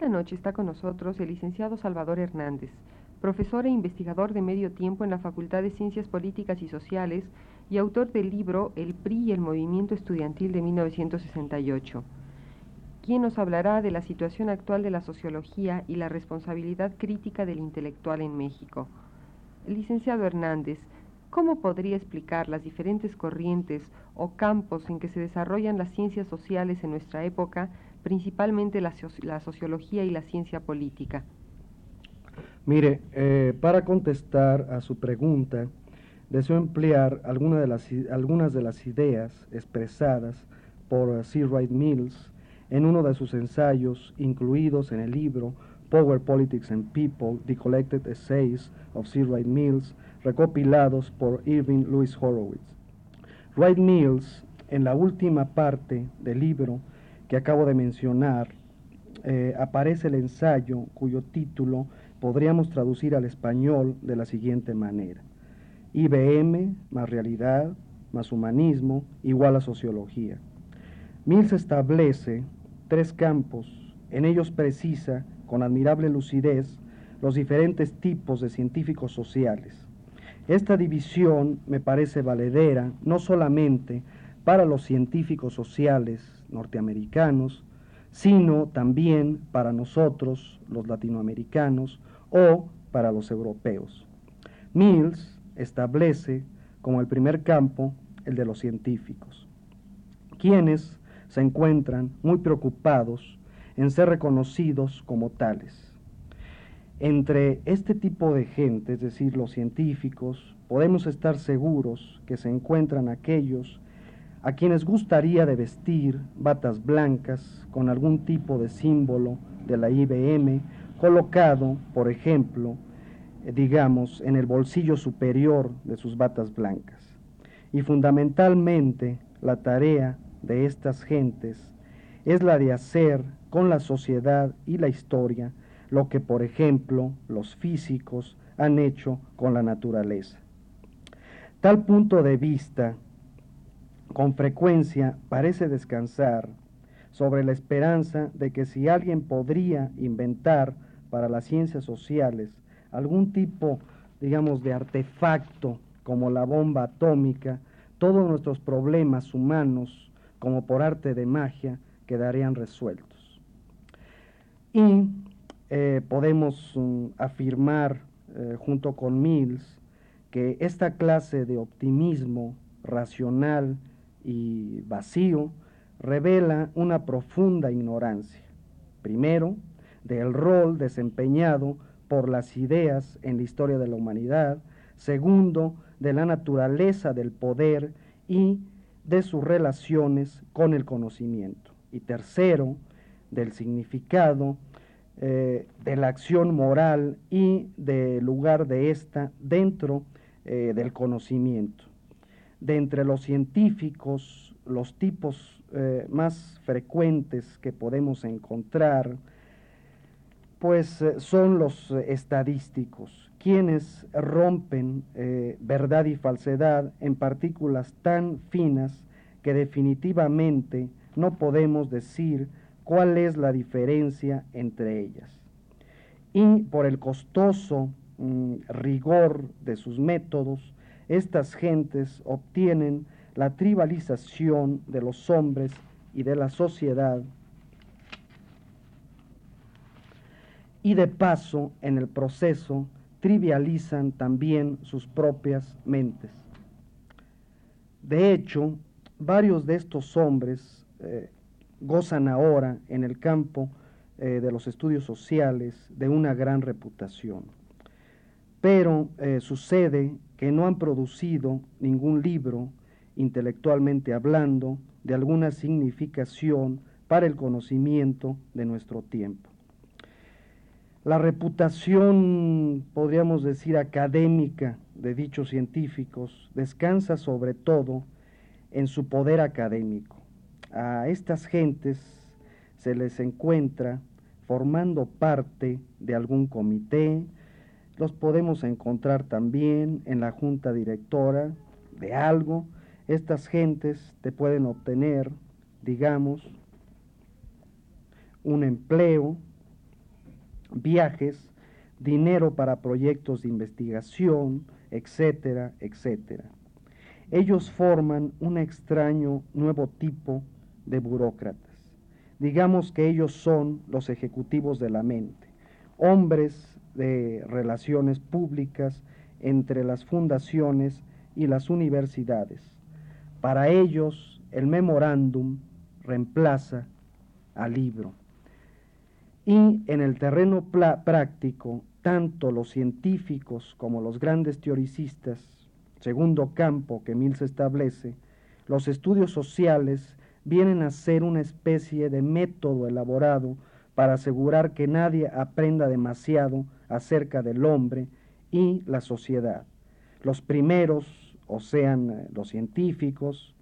Esta noche está con nosotros el licenciado Salvador Hernández, profesor e investigador de medio tiempo en la Facultad de Ciencias Políticas y Sociales y autor del libro El PRI y el Movimiento Estudiantil de 1968, quien nos hablará de la situación actual de la sociología y la responsabilidad crítica del intelectual en México. Licenciado Hernández, ¿cómo podría explicar las diferentes corrientes o campos en que se desarrollan las ciencias sociales en nuestra época principalmente la, sociología y la ciencia política? Mire, eh, para contestar a su pregunta, deseo emplear algunas de las ideas expresadas por C. Wright Mills en uno de sus ensayos incluidos en el libro Power, Politics and People, The Collected Essays of C. Wright Mills, recopilados por Irving Lewis Horowitz. Wright Mills, en la última parte del libro, que acabo de mencionar, eh, aparece el ensayo cuyo título podríamos traducir al español de la siguiente manera. IBM más realidad más humanismo igual a sociología. Mills establece tres campos, en ellos precisa con admirable lucidez los diferentes tipos de científicos sociales. Esta división me parece valedera no solamente para los científicos sociales norteamericanos, sino también para nosotros, los latinoamericanos, o para los europeos. Mills establece como el primer campo el de los científicos, quienes se encuentran muy preocupados en ser reconocidos como tales. Entre este tipo de gente, es decir, los científicos, podemos estar seguros que se encuentran aquellos a quienes gustaría de vestir batas blancas con algún tipo de símbolo de la IBM colocado, por ejemplo, eh, digamos, en el bolsillo superior de sus batas blancas. Y fundamentalmente la tarea de estas gentes es la de hacer con la sociedad y la historia lo que, por ejemplo, los físicos han hecho con la naturaleza. Tal punto de vista con frecuencia parece descansar sobre la esperanza de que si alguien podría inventar para las ciencias sociales algún tipo, digamos, de artefacto como la bomba atómica, todos nuestros problemas humanos, como por arte de magia, quedarían resueltos. Y eh, podemos mm, afirmar, eh, junto con Mills, que esta clase de optimismo racional y vacío revela una profunda ignorancia, primero, del rol desempeñado por las ideas en la historia de la humanidad, segundo, de la naturaleza del poder y de sus relaciones con el conocimiento, y tercero, del significado eh, de la acción moral y del lugar de ésta dentro eh, del conocimiento de entre los científicos, los tipos eh, más frecuentes que podemos encontrar, pues eh, son los eh, estadísticos, quienes rompen verdad y falsedad en partículas tan finas que definitivamente no podemos decir cuál es la diferencia entre ellas. Y por el costoso mm, rigor de sus métodos, estas gentes obtienen la tribalización de los hombres y de la sociedad y de paso en el proceso trivializan también sus propias mentes. De hecho, varios de estos hombres, eh, gozan ahora en el campo eh, de los estudios sociales de una gran reputación. Pero eh, sucede que no han producido ningún libro, intelectualmente hablando, de alguna significación para el conocimiento de nuestro tiempo. La reputación, podríamos decir, académica de dichos científicos descansa sobre todo en su poder académico. A estas gentes se les encuentra formando parte de algún comité, los podemos encontrar también en la junta directora de algo. Estas gentes te pueden obtener, digamos, un empleo, viajes, dinero para proyectos de investigación, etcétera, etcétera. Ellos forman un extraño nuevo tipo de burócratas. Digamos que ellos son los ejecutivos de la mente, hombres de relaciones públicas entre las fundaciones y las universidades. Para ellos, el memorándum reemplaza al libro. Y en el terreno práctico, tanto los científicos como los grandes teoricistas, segundo campo que Mills establece, los estudios sociales vienen a ser una especie de método elaborado para asegurar que nadie aprenda demasiado acerca del hombre y la sociedad. Los primeros, o sean eh, los científicos,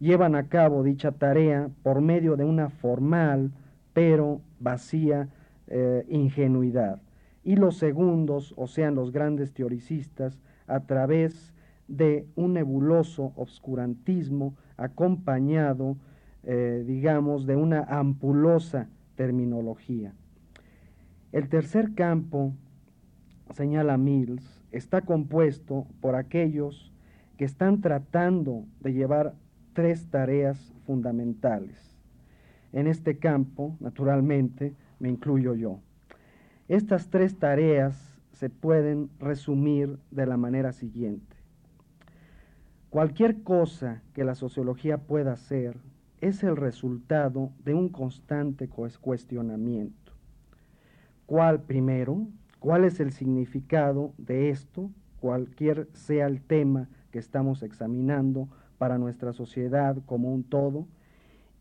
llevan a cabo dicha tarea por medio de una formal pero vacía eh, ingenuidad. Y los segundos, o sean los grandes teoricistas, a través de un nebuloso obscurantismo acompañado, eh, digamos, de una ampulosa terminología. El tercer campo, señala Mills, está compuesto por aquellos que están tratando de llevar tres tareas fundamentales. En este campo, naturalmente, me incluyo yo. Estas tres tareas se pueden resumir de la manera siguiente. Cualquier cosa que la sociología pueda hacer es el resultado de un constante cuestionamiento. ¿Cuál primero? ¿Cuál es el significado de esto? Cualquier sea el tema que estamos examinando para nuestra sociedad como un todo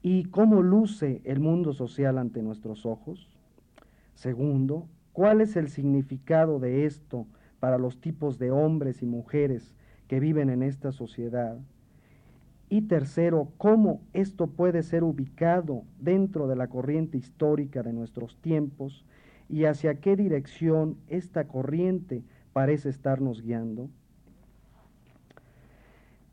y cómo luce el mundo social ante nuestros ojos. Segundo, cuál es el significado de esto para los tipos de hombres y mujeres que viven en esta sociedad. Y tercero, cómo esto puede ser ubicado dentro de la corriente histórica de nuestros tiempos y hacia qué dirección esta corriente parece estarnos guiando.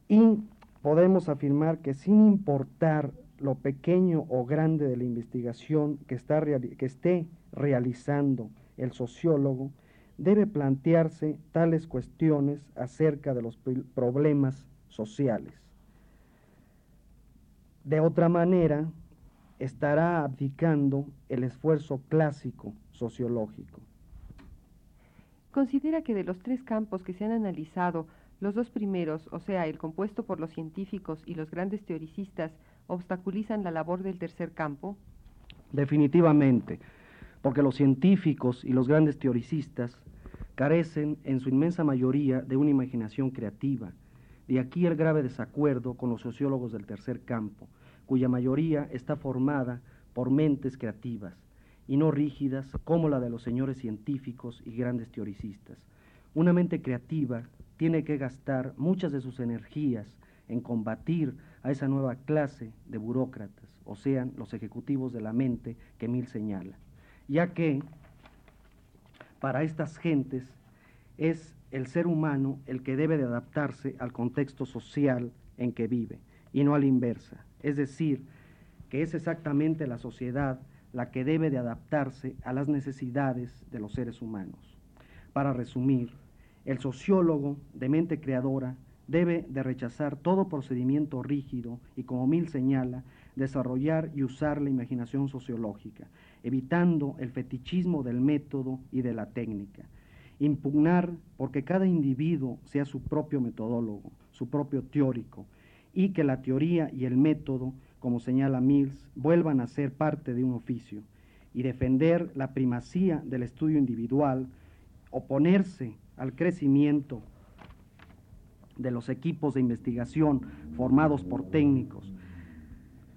Y podemos afirmar que sin importar lo pequeño o grande de la investigación que, está que esté realizando el sociólogo, debe plantearse tales cuestiones acerca de los problemas sociales. De otra manera, estará abdicando el esfuerzo clásico sociológico. Considera que de los tres campos que se han analizado, los dos primeros, o sea, el compuesto por los científicos y los grandes teoricistas, obstaculizan la labor del tercer campo? Definitivamente, porque los científicos y los grandes teoricistas carecen en su inmensa mayoría de una imaginación creativa. De aquí el grave desacuerdo con los sociólogos del tercer campo, cuya mayoría está formada por mentes creativas y no rígidas como la de los señores científicos y grandes teoricistas. Una mente creativa tiene que gastar muchas de sus energías en combatir a esa nueva clase de burócratas, o sean los ejecutivos de la mente que Mil señala, ya que para estas gentes es el ser humano el que debe de adaptarse al contexto social en que vive y no a la inversa, es decir, que es exactamente la sociedad la que debe de adaptarse a las necesidades de los seres humanos. Para resumir, el sociólogo de mente creadora debe de rechazar todo procedimiento rígido y, como Mill señala, desarrollar y usar la imaginación sociológica, evitando el fetichismo del método y de la técnica. Impugnar porque cada individuo sea su propio metodólogo, su propio teórico, y que la teoría y el método como señala Mills, vuelvan a ser parte de un oficio y defender la primacía del estudio individual, oponerse al crecimiento de los equipos de investigación formados por técnicos.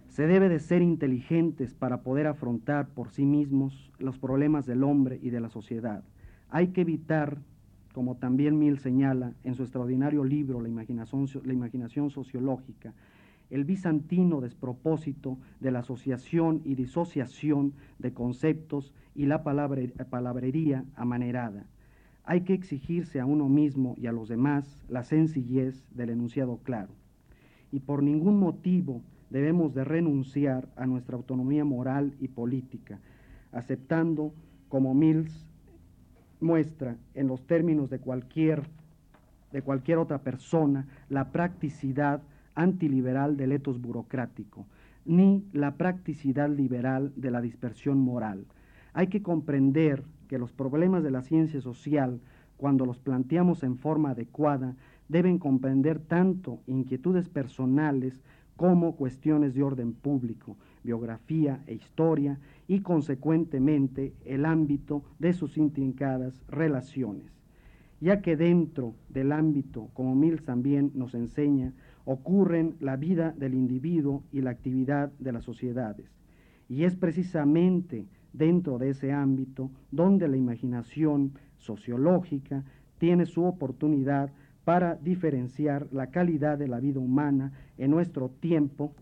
Se debe de ser inteligentes para poder afrontar por sí mismos los problemas del hombre y de la sociedad. Hay que evitar, como también Mill señala en su extraordinario libro La imaginación, la imaginación sociológica, el bizantino despropósito de la asociación y disociación de conceptos y la palabrería amanerada. Hay que exigirse a uno mismo y a los demás la sencillez del enunciado claro. Y por ningún motivo debemos de renunciar a nuestra autonomía moral y política, aceptando, como Mills muestra en los términos de cualquier, de cualquier otra persona, la practicidad antiliberal del etos burocrático, ni la practicidad liberal de la dispersión moral. Hay que comprender que los problemas de la ciencia social, cuando los planteamos en forma adecuada, deben comprender tanto inquietudes personales como cuestiones de orden público, biografía e historia y consecuentemente el ámbito de sus intrincadas relaciones, ya que dentro del ámbito, como Mills también nos enseña, ocurren la vida del individuo y la actividad de las sociedades. Y es precisamente dentro de ese ámbito donde la imaginación sociológica tiene su oportunidad para diferenciar la calidad de la vida humana en nuestro tiempo.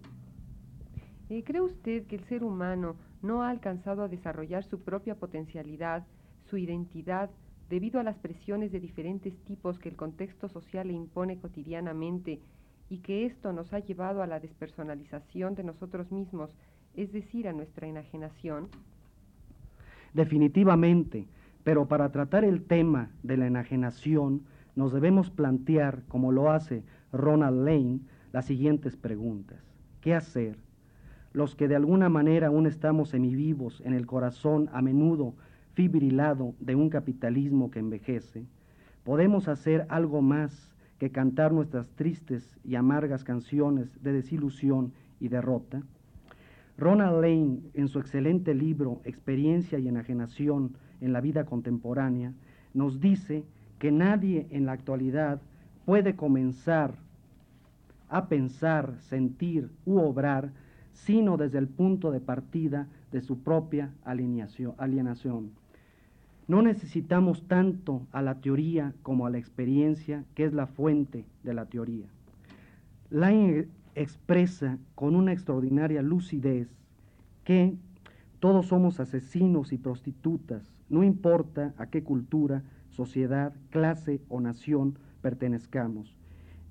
Eh, ¿Cree usted que el ser humano no ha alcanzado a desarrollar su propia potencialidad, su identidad, debido a las presiones de diferentes tipos que el contexto social le impone cotidianamente y que esto nos ha llevado a la despersonalización de nosotros mismos, es decir, a nuestra enajenación? Definitivamente, pero para tratar el tema de la enajenación nos debemos plantear, como lo hace Ronald Lane, las siguientes preguntas. ¿Qué hacer? Los que de alguna manera aún estamos semivivos en el corazón a menudo fibrilado de un capitalismo que envejece, podemos hacer algo más que cantar nuestras tristes y amargas canciones de desilusión y derrota. Ronald Lane, en su excelente libro Experiencia y enajenación en la vida contemporánea, nos dice que nadie en la actualidad puede comenzar a pensar, sentir u obrar, sino desde el punto de partida de su propia alienación. No necesitamos tanto a la teoría como a la experiencia, que es la fuente de la teoría. Lane expresa con una extraordinaria lucidez que todos somos asesinos y prostitutas, no importa a qué cultura, sociedad, clase o nación pertenezcamos,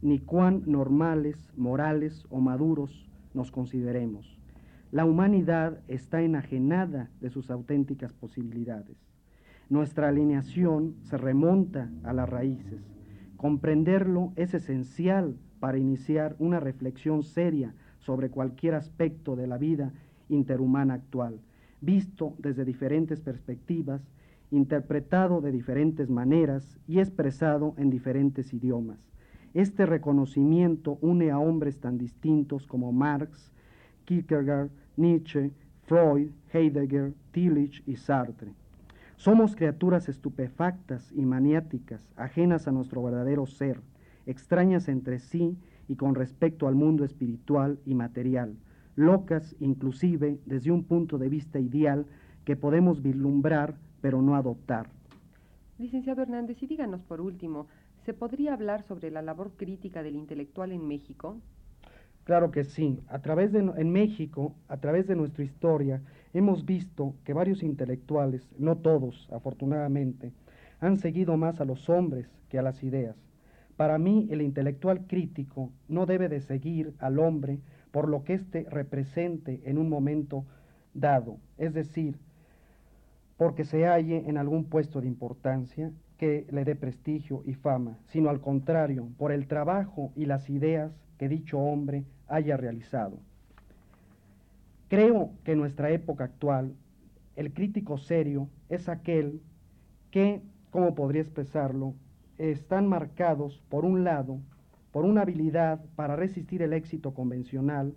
ni cuán normales, morales o maduros nos consideremos. La humanidad está enajenada de sus auténticas posibilidades. Nuestra alineación se remonta a las raíces. Comprenderlo es esencial para iniciar una reflexión seria sobre cualquier aspecto de la vida interhumana actual, visto desde diferentes perspectivas, interpretado de diferentes maneras y expresado en diferentes idiomas. Este reconocimiento une a hombres tan distintos como Marx, Kierkegaard, Nietzsche, Freud, Heidegger, Tillich y Sartre. Somos criaturas estupefactas y maniáticas, ajenas a nuestro verdadero ser, extrañas entre sí y con respecto al mundo espiritual y material, locas inclusive desde un punto de vista ideal que podemos vislumbrar pero no adoptar. Licenciado Hernández, y díganos por último, ¿se podría hablar sobre la labor crítica del intelectual en México? Claro que sí. A través de, en México, a través de nuestra historia, hemos visto que varios intelectuales, no todos, afortunadamente, han seguido más a los hombres que a las ideas. Para mí, el intelectual crítico no debe de seguir al hombre por lo que éste represente en un momento dado, es decir, porque se halle en algún puesto de importancia que le dé prestigio y fama, sino al contrario, por el trabajo y las ideas que dicho hombre haya realizado. Creo que en nuestra época actual el crítico serio es aquel que, como podría expresarlo, están marcados, por un lado, por una habilidad para resistir el éxito convencional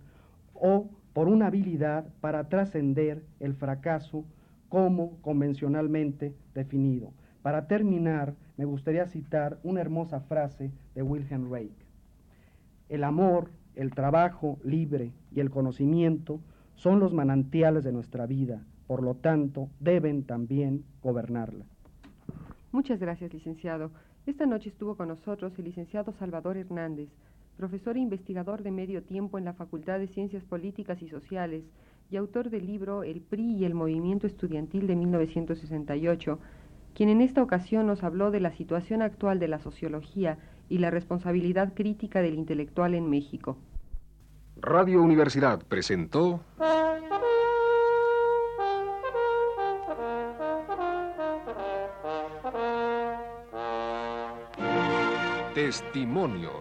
o por una habilidad para trascender el fracaso como convencionalmente definido. Para terminar, me gustaría citar una hermosa frase de Wilhelm Reich. El amor, el trabajo libre y el conocimiento son los manantiales de nuestra vida, por lo tanto, deben también gobernarla. Muchas gracias, licenciado. Esta noche estuvo con nosotros el licenciado Salvador Hernández, profesor e investigador de medio tiempo en la Facultad de Ciencias Políticas y Sociales y autor del libro El PRI y el Movimiento Estudiantil de 1968, quien en esta ocasión nos habló de la situación actual de la sociología y la responsabilidad crítica del intelectual en México. Radio Universidad presentó Testimonios.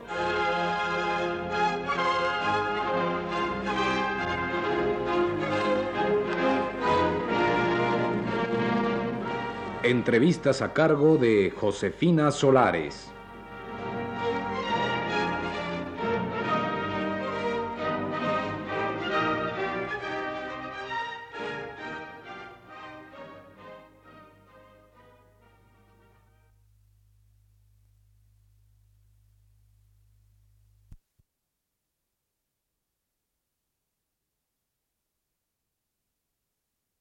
Entrevistas a cargo de Josefina Solares.